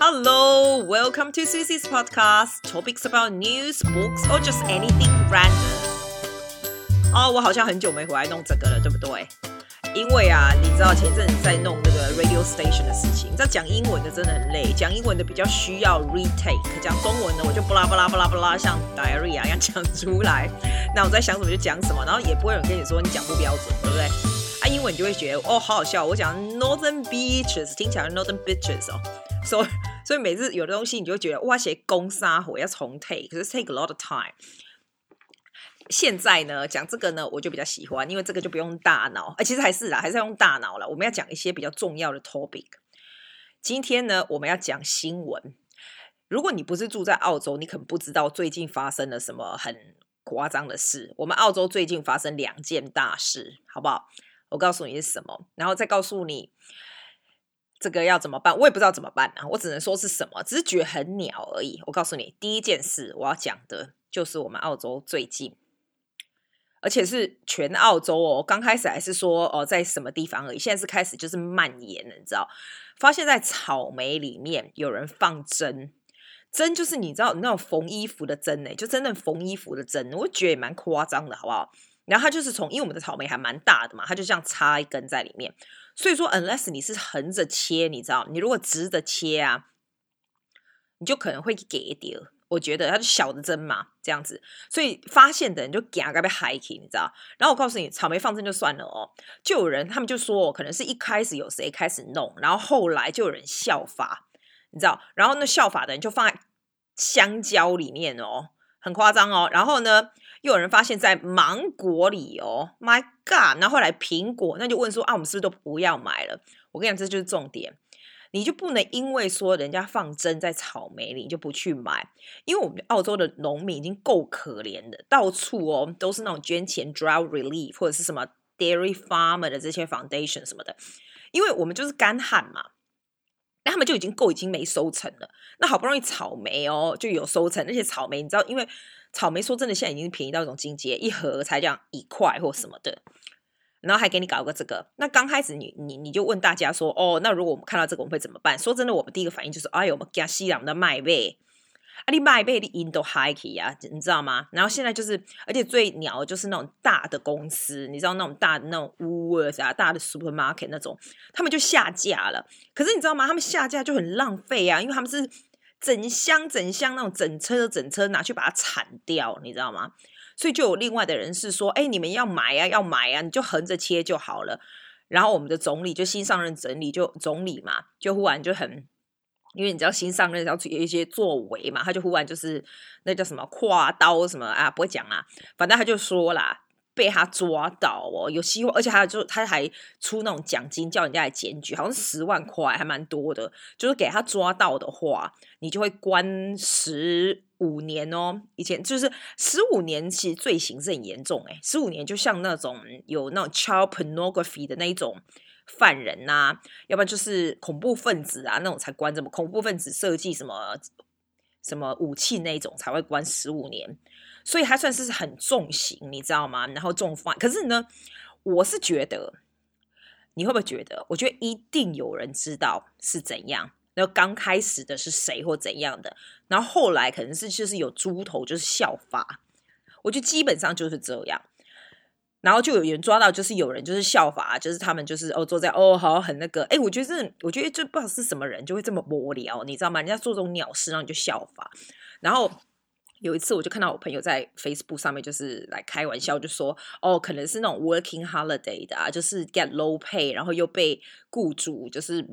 Hello, welcome to Susie's podcast. Topics about news, books, or just anything random. 哦，我好像很久没回来弄这个了，对不对？因为啊，你知道前阵子在弄那个 radio station 的事情，你知道讲英文的真的很累，讲英文的比较需要 retake，讲中文的我就巴拉巴拉巴拉巴拉像 diarrhea 一样讲出来。那我在想什么就讲什么，然后也不会有人跟你说你讲不标准，对不对？啊，英文你就会觉得哦，好好笑。我讲 northern beaches 听起来 northern beaches 哦，所以 所以每次有的东西你就觉得哇，写攻杀火要重 take，可是 take a lot of time。现在呢，讲这个呢，我就比较喜欢，因为这个就不用大脑。哎，其实还是啦，还是要用大脑了。我们要讲一些比较重要的 topic。今天呢，我们要讲新闻。如果你不是住在澳洲，你可能不知道最近发生了什么很夸张的事。我们澳洲最近发生两件大事，好不好？我告诉你是什么，然后再告诉你这个要怎么办。我也不知道怎么办啊，我只能说是什么，只是觉得很鸟而已。我告诉你，第一件事我要讲的就是我们澳洲最近。而且是全澳洲哦，刚开始还是说哦，在什么地方而已，现在是开始就是蔓延了，你知道？发现在草莓里面有人放针，针就是你知道那种缝衣服的针呢，就真的缝衣服的针，我觉得也蛮夸张的，好不好？然后它就是从，因为我们的草莓还蛮大的嘛，它就这样插一根在里面，所以说，unless 你是横着切，你知道，你如果直着切啊，你就可能会给一点。我觉得它是小的针嘛，这样子，所以发现的人就嘎嘎被 hiking，，你知道？然后我告诉你，草莓放针就算了哦，就有人他们就说，可能是一开始有谁开始弄，然后后来就有人效法，你知道？然后那效法的人就放在香蕉里面哦，很夸张哦。然后呢，有人发现，在芒果里哦，My God！然后后来苹果，那就问说啊，我们是不是都不要买了？我跟你讲，这就是重点。你就不能因为说人家放针在草莓里，你就不去买，因为我们澳洲的农民已经够可怜的，到处哦都是那种捐钱 drought relief 或者是什么 dairy farmer 的这些 foundation 什么的，因为我们就是干旱嘛，那他们就已经够已经没收成了，那好不容易草莓哦就有收成，那些草莓你知道，因为草莓说真的现在已经便宜到一种境界，一盒才这样一块或什么的。然后还给你搞个这个，那刚开始你你你就问大家说，哦，那如果我们看到这个，我们会怎么办？说真的，我们第一个反应就是，哎呦，我们加西朗的麦贝，啊，你麦贝的印度 high 呀，你知道吗？然后现在就是，而且最鸟就是那种大的公司，你知道那种大的那种 w o o l 啊，大的 supermarket 那种，他们就下架了。可是你知道吗？他们下架就很浪费啊，因为他们是整箱整箱那种整车整车拿去把它铲掉，你知道吗？所以就有另外的人是说，哎，你们要买啊，要买啊，你就横着切就好了。然后我们的总理就新上任总理就总理嘛，就忽然就很，因为你知道新上任要有一些作为嘛，他就忽然就是那叫什么挎刀什么啊，不会讲啦，反正他就说啦。被他抓到哦，有希望，而且还有就他还出那种奖金，叫人家来检举，好像十万块，还蛮多的。就是给他抓到的话，你就会关十五年哦。以前就是十五年，其实罪行是很严重诶，十五年就像那种有那种 child pornography 的那一种犯人呐、啊，要不然就是恐怖分子啊那种才关这么恐怖分子设计什么什么武器那种才会关十五年。所以还算是很重刑，你知道吗？然后重犯。可是呢，我是觉得，你会不会觉得？我觉得一定有人知道是怎样。然后刚开始的是谁或怎样的，然后后来可能是就是有猪头就是效法。我觉得基本上就是这样。然后就有人抓到，就是有人就是效法，就是他们就是哦坐在哦好很那个。哎，我觉得我觉得就不知道是什么人就会这么无聊，你知道吗？人家做这种鸟事，然后你就效法，然后。有一次，我就看到我朋友在 Facebook 上面就是来开玩笑，就说：“哦，可能是那种 working holiday 的啊，就是 get low pay，然后又被雇主就是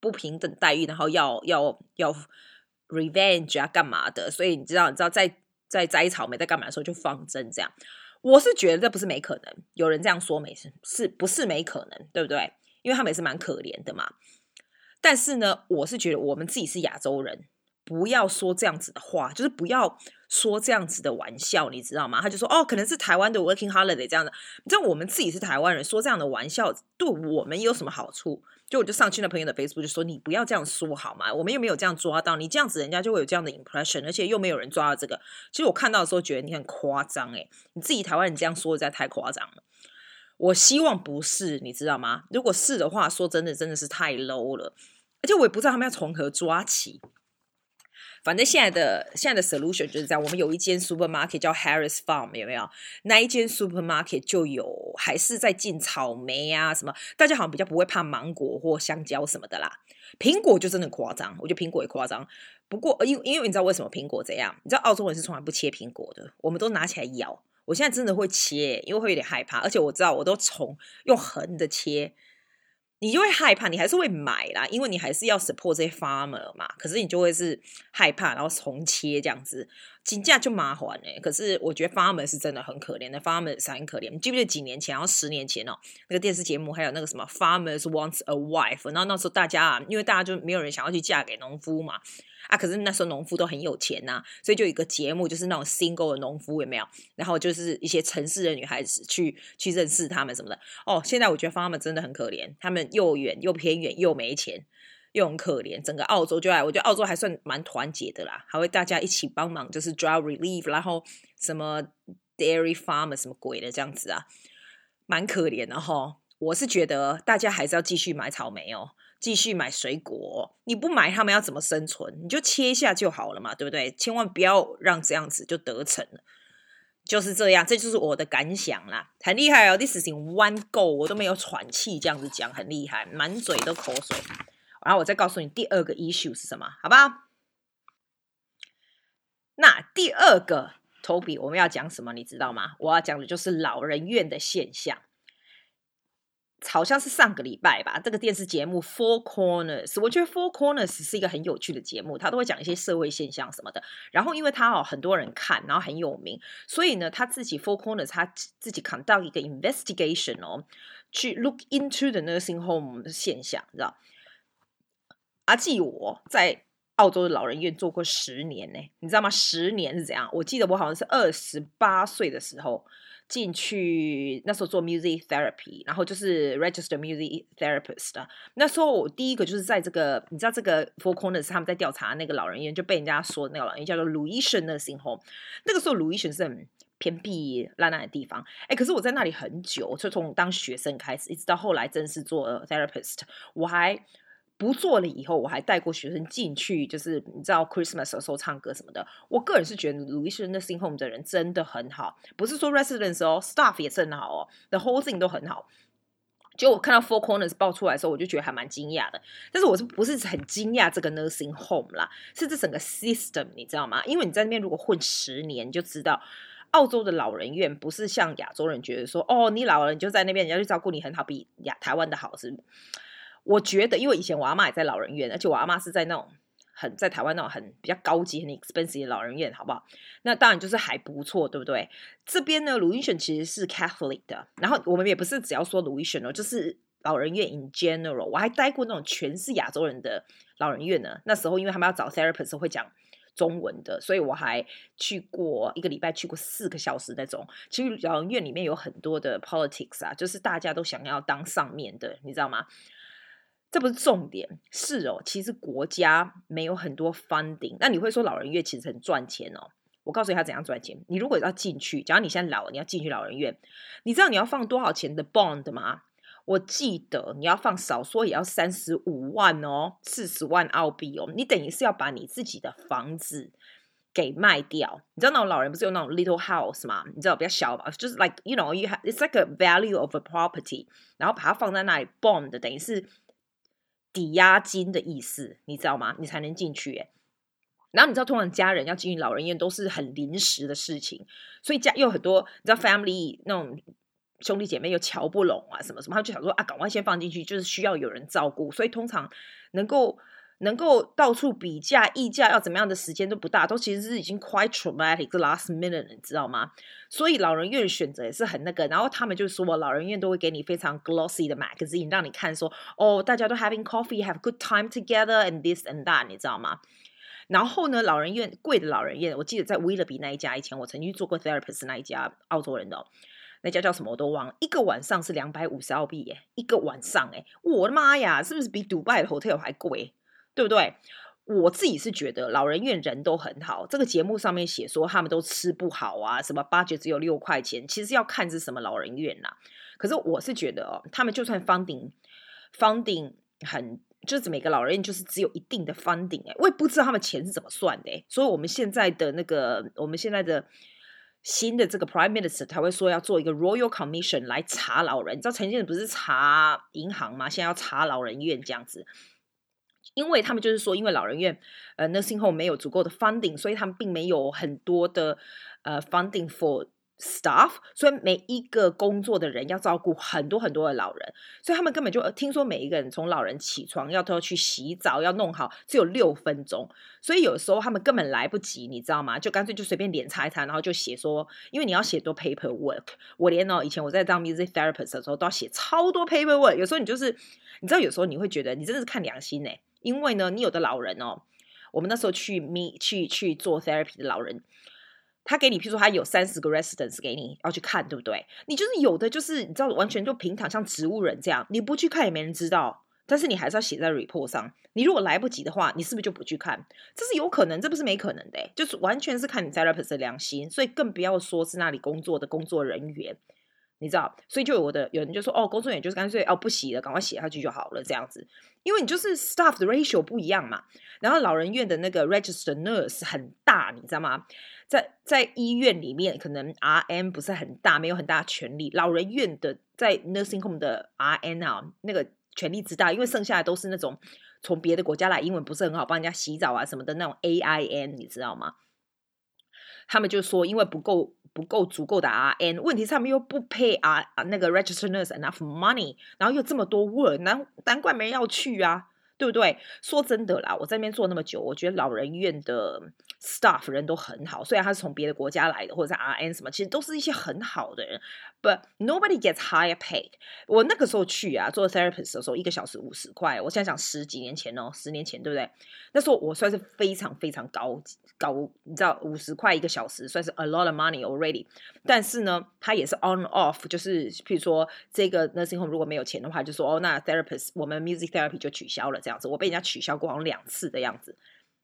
不平等待遇，然后要要要 revenge 啊，干嘛的？所以你知道，你知道在在摘草莓在干嘛的时候就放针这样。我是觉得这不是没可能，有人这样说没事，是不是没可能？对不对？因为他们也是蛮可怜的嘛。但是呢，我是觉得我们自己是亚洲人。”不要说这样子的话，就是不要说这样子的玩笑，你知道吗？他就说哦，可能是台湾的 working holiday 这样的。你知道我们自己是台湾人，说这样的玩笑对我们有什么好处？就我就上去那朋友的 Facebook 就说，你不要这样说好吗？我们又没有这样抓到，你这样子人家就会有这样的 impression，而且又没有人抓到这个。其实我看到的时候觉得你很夸张诶，你自己台湾人这样说实在太夸张了。我希望不是，你知道吗？如果是的话，说真的真的是太 low 了。而且我也不知道他们要从何抓起。反正现在的现在的 solution 就是这样，我们有一间 supermarket 叫 Harris Farm，有没有？那一间 supermarket 就有还是在进草莓啊什么，大家好像比较不会怕芒果或香蕉什么的啦。苹果就真的夸张，我觉得苹果也夸张。不过因因为你知道为什么苹果这样？你知道澳洲人是从来不切苹果的，我们都拿起来咬。我现在真的会切，因为会有点害怕，而且我知道我都从用横的切。你就会害怕，你还是会买啦，因为你还是要 support 这些 farmer 嘛。可是你就会是害怕，然后重切这样子，请假就麻烦哎。可是我觉得 farmer 是真的很可怜的，farmer 是很可怜。你记不记得几年前，然后十年前哦，那个电视节目还有那个什么 farmers wants a wife，然后那时候大家啊，因为大家就没有人想要去嫁给农夫嘛。啊，可是那时候农夫都很有钱呐、所以就有一个节目，就是那种 single 的农夫有没有？然后就是一些城市的女孩子去去认识他们什么的。哦，现在我觉得 farmer 真的很可怜，他们又远又偏远，又没钱，又很可怜。整个澳洲就爱，我觉得澳洲还算蛮团结的啦，还会大家一起帮忙，就是 drought relief，然后什么 dairy farmer 什么鬼的这样子啊，蛮可怜的哈。我是觉得大家还是要继续买草莓哦。继续买水果，你不买他们要怎么生存？你就切一下就好了嘛，对不对？千万不要让这样子就得逞了，就是这样，这就是我的感想啦，很厉害哦，This is in one go，我都没有喘气，这样子讲很厉害，满嘴都口水。然后我再告诉你第二个 issue 是什么，好不好？那第二个 topic 我们要讲什么？你知道吗？我要讲的就是老人院的现象。好像是上个礼拜吧，这个电视节目《Four Corners》，我觉得《Four Corners》是一个很有趣的节目，他都会讲一些社会现象什么的。然后因为他哦很多人看，然后很有名，所以呢他自己《Four Corners》他自己 conduct 一个 investigation 哦，去 look into the nursing home 的现象，知道？阿记我在澳洲的老人院做过十年呢，你知道吗？十年是怎样？我记得我好像是二十八岁的时候。进去那时候做 music therapy，然后就是 register music therapist。那时候我第一个就是在这个，你知道这个 Four Corners 他们在调查那个老人院，就被人家说那个老人院叫做 Lewisham Nursing Home。那个时候 Lewisham 是很偏僻烂烂的地方，哎，可是我在那里很久，就从当学生开始，一直到后来正式做 therapist，我还。不做了以后，我还带过学生进去，就是你知道 Christmas 的时候唱歌什么的。我个人是觉得 Lewisham Nursing Home 的人真的很好，不是说 residents 哦，staff 也是很好哦，the whole thing 都很好。就我看到 Four Corners 爆出来的时候，我就觉得还蛮惊讶的。但是我是不是很惊讶这个 Nursing Home 啦？是这整个 system 你知道吗？因为你在那边如果混十年，你就知道澳洲的老人院不是像亚洲人觉得说，哦，你老了你就在那边，人家就照顾你很好，比亚台湾的好是。我觉得，因为以前我阿妈也在老人院，而且我阿妈是在那种很在台湾那种很比较高级、很 expensive 的老人院，好不好？那当然就是还不错，对不对？这边呢，Louisian 其实是 Catholic 的，然后我们也不是只要说 Louisian 哦，就是老人院 in general。我还待过那种全是亚洲人的老人院呢。那时候因为他们要找 therapist 会讲中文的，所以我还去过一个礼拜，去过四个小时那种。其实老人院里面有很多的 politics 啊，就是大家都想要当上面的，你知道吗？这不是重点，是哦，其实国家没有很多 funding。那你会说老人院其实很赚钱哦？我告诉你他怎样赚钱。你如果要进去，假如你现在老了，你要进去老人院，你知道你要放多少钱的 bond 吗？我记得你要放少说也要三十五万哦，四十万澳币哦。你等于是要把你自己的房子给卖掉。你知道那种老人不是有那种 little house 吗？你知道比较小吧？就是 like you know you have it's like a value of a property，然后把它放在那里 bond，等于是。抵押金的意思，你知道吗？你才能进去。然后你知道，通常家人要进去老人院都是很临时的事情，所以家又很多，你知道 family 那种兄弟姐妹又瞧不拢啊，什么什么，他就想说啊，赶快先放进去，就是需要有人照顾，所以通常能够。能够到处比价议价要怎么样的时间都不大，都其实是已经 quite traumatic last minute，你知道吗？所以老人院选择也是很那个，然后他们就说，老人院都会给你非常 glossy 的 magazine，让你看说，哦，大家都 having coffee，have good time together，and this and that，你知道吗？然后呢，老人院贵的老人院，我记得在威勒比那一家，以前我曾经做过 therapist 那一家澳洲人的、那家叫什么我都忘了，一个晚上是两百五十澳币耶，一个晚上哎，我的妈呀，是不是比迪拜的 hotel 还贵？对不对？我自己是觉得老人院人都很好。这个节目上面写说他们都吃不好啊，什么八折只有六块钱，其实要看是什么老人院呐、啊。可是我是觉得哦，他们就算 funding funding 很就是每个老人院就是只有一定的 funding 哎，我也不知道他们钱是怎么算的，所以我们现在的那个，我们现在的新的这个 Prime Minister 他会说要做一个 Royal Commission 来查老人，你知道前阵子不是查银行吗？现在要查老人院这样子，因为他们就是说，因为老人院呃 nursing home 没有足够的 funding，所以他们并没有很多的呃 funding for Staff，所以每一个工作的人要照顾很多很多的老人，所以他们根本就听说每一个人从老人起床要都要去洗澡，要弄好，只有六分钟，所以有时候他们根本来不及，你知道吗？就干脆就随便脸擦一擦，然后就写说，因为你要写多 paperwork，我连哦以前我在当 music therapist 的时候都要写超多 paperwork，有时候你就是你知道，有时候你会觉得你真的是看良心呢，因为呢，你有的老人哦，我们那时候去 meet 去去做 therapy 的老人。他给你，譬如说他有三十个 residents 给你要去看，对不对？你就是有的，就是你知道，完全就平躺像植物人这样，你不去看也没人知道。但是你还是要写在 report 上。你如果来不及的话，你是不是就不去看？这是有可能，这不是没可能的，就是完全是看你 therapist 的良心。所以更不要说是那里工作的工作人员，你知道？所以就有的有人就说，哦，工作人员就是干脆哦不洗了，赶快写下去就好了，这样子。因为你就是 staff 的 ratio 不一样嘛。然后老人院的那个 registered nurse 很大，你知道吗？在在医院里面，可能 RM 不是很大，没有很大权力。老人院的在 nursing home 的 RN 啊，那个权力之大，因为剩下的都是那种从别的国家来，英文不是很好，帮人家洗澡啊什么的那种 AIN，你知道吗？他们就说，因为不够不够足够的 RN，问题是他们又不 pay 啊那个 registered nurse enough money，然后又这么多 work，难难怪没人要去啊。对不对？说真的啦，我在那边做那么久，我觉得老人院的 staff 人都很好。虽然他是从别的国家来的，或者是 RN 什么，其实都是一些很好的人。But nobody gets higher paid。我那个时候去啊，做 therapist 的时候，一个小时五十块。我现在讲十几年前哦，十年前对不对？那时候我算是非常非常高高，你知道，五十块一个小时算是 a lot of money already。但是呢，他也是 on off，就是譬如说这个 nursing home 如果没有钱的话，就说哦，那 therapist 我们 music therapy 就取消了。这样子，我被人家取消过好像两次的样子，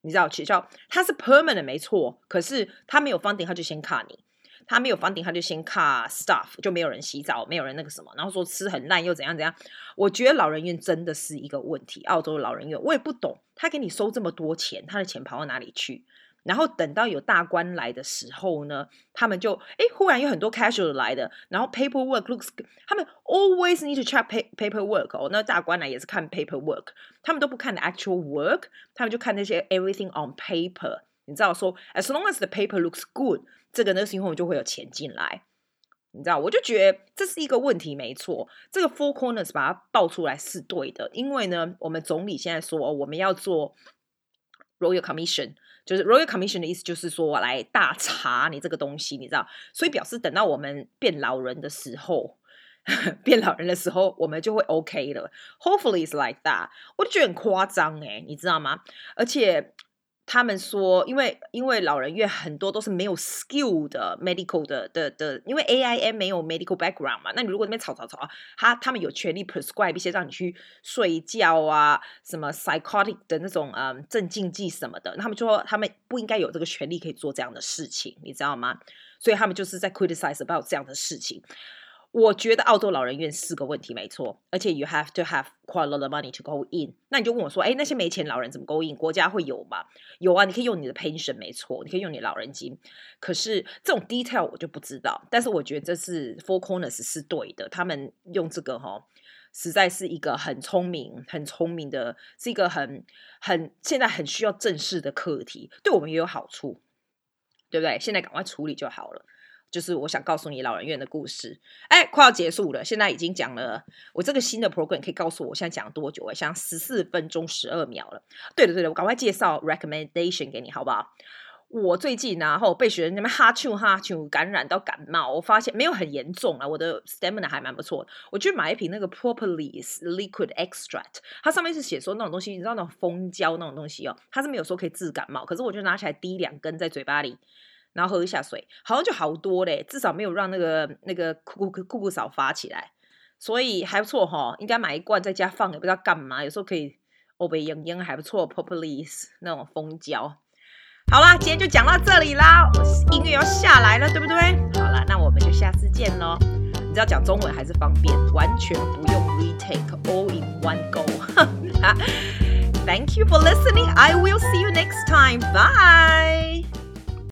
你知道取消他是 permanent 没错，可是他没有 funding，他就先卡你，他没有房顶他就先卡 staff，就没有人洗澡，没有人那个什么，然后说吃很烂又怎样怎样。我觉得老人院真的是一个问题，澳洲的老人院我也不懂，他给你收这么多钱，他的钱跑到哪里去？然后等到有大官来的时候呢，他们就哎，忽然有很多 casual 来的，然后 paperwork looks，他们 always need to check paperwork 哦。那大官来也是看 paperwork，他们都不看 actual work，他们就看那些 everything on paper。你知道说，as long as the paper looks good，这个 nursing home 就会有钱进来。你知道，我就觉得这是一个问题，没错。这个 Four Corners 把它爆出来是对的，因为呢，我们总理现在说我们要做 Royal Commission。就是 Royal Commission 的意思，就是说来大查你这个东西，你知道，所以表示等到我们变老人的时候，变老人的时候，我们就会 OK 了。Hopefully it's like that，我就觉得很夸张诶，你知道吗？而且。他们说，因为因为老人院很多都是没有 skill 的 medical 的的的，因为 AIM 没有 medical background 嘛，那你如果那边吵吵吵，他他们有权利 prescribe 一些让你去睡觉啊，什么 psychotic 的那种嗯镇静剂什么的，他们就说他们不应该有这个权利可以做这样的事情，你知道吗？所以他们就是在 criticize about 这样的事情。我觉得澳洲老人院是个问题，没错，而且 you have to have quite a lot of money to go in。那你就问我说，哎，那些没钱老人怎么 go in？国家会有吗？有啊，你可以用你的 pension，没错，你可以用你老人金。可是这种 detail 我就不知道。但是我觉得这是 Four Corners 是对的，他们用这个哈、哦，实在是一个很聪明、很聪明的，是一个很很现在很需要正视的课题，对我们也有好处，对不对？现在赶快处理就好了。就是我想告诉你老人院的故事，哎，快要结束了，现在已经讲了。我这个新的 program 可以告诉我现在讲多久？哎，像十四分钟十二秒了。对的，对的，我赶快介绍 recommendation 给你，好不好？我最近然后被学生那边哈啾哈啾感染到感冒，我发现没有很严重啊，我的 stamina 还蛮不错的。我去买一瓶那个 Propolis liquid extract，它上面是写说那种东西，你知道那种蜂胶那种东西哦，它是没有说可以治感冒，可是我就拿起来滴两根在嘴巴里。然后喝一下水，好像就好多嘞，至少没有让那个那个酷酷酷酷嫂发起来，所以还不错哈。应该买一罐在家放，也不知道干嘛。有时候可以欧北营营还不错，Propolis 那种蜂胶。好啦，今天就讲到这里啦，音乐要下来了，对不对？好啦，那我们就下次见喽。你知道讲中文还是方便，完全不用 retake，all in one go。Thank you for listening. I will see you next time. Bye.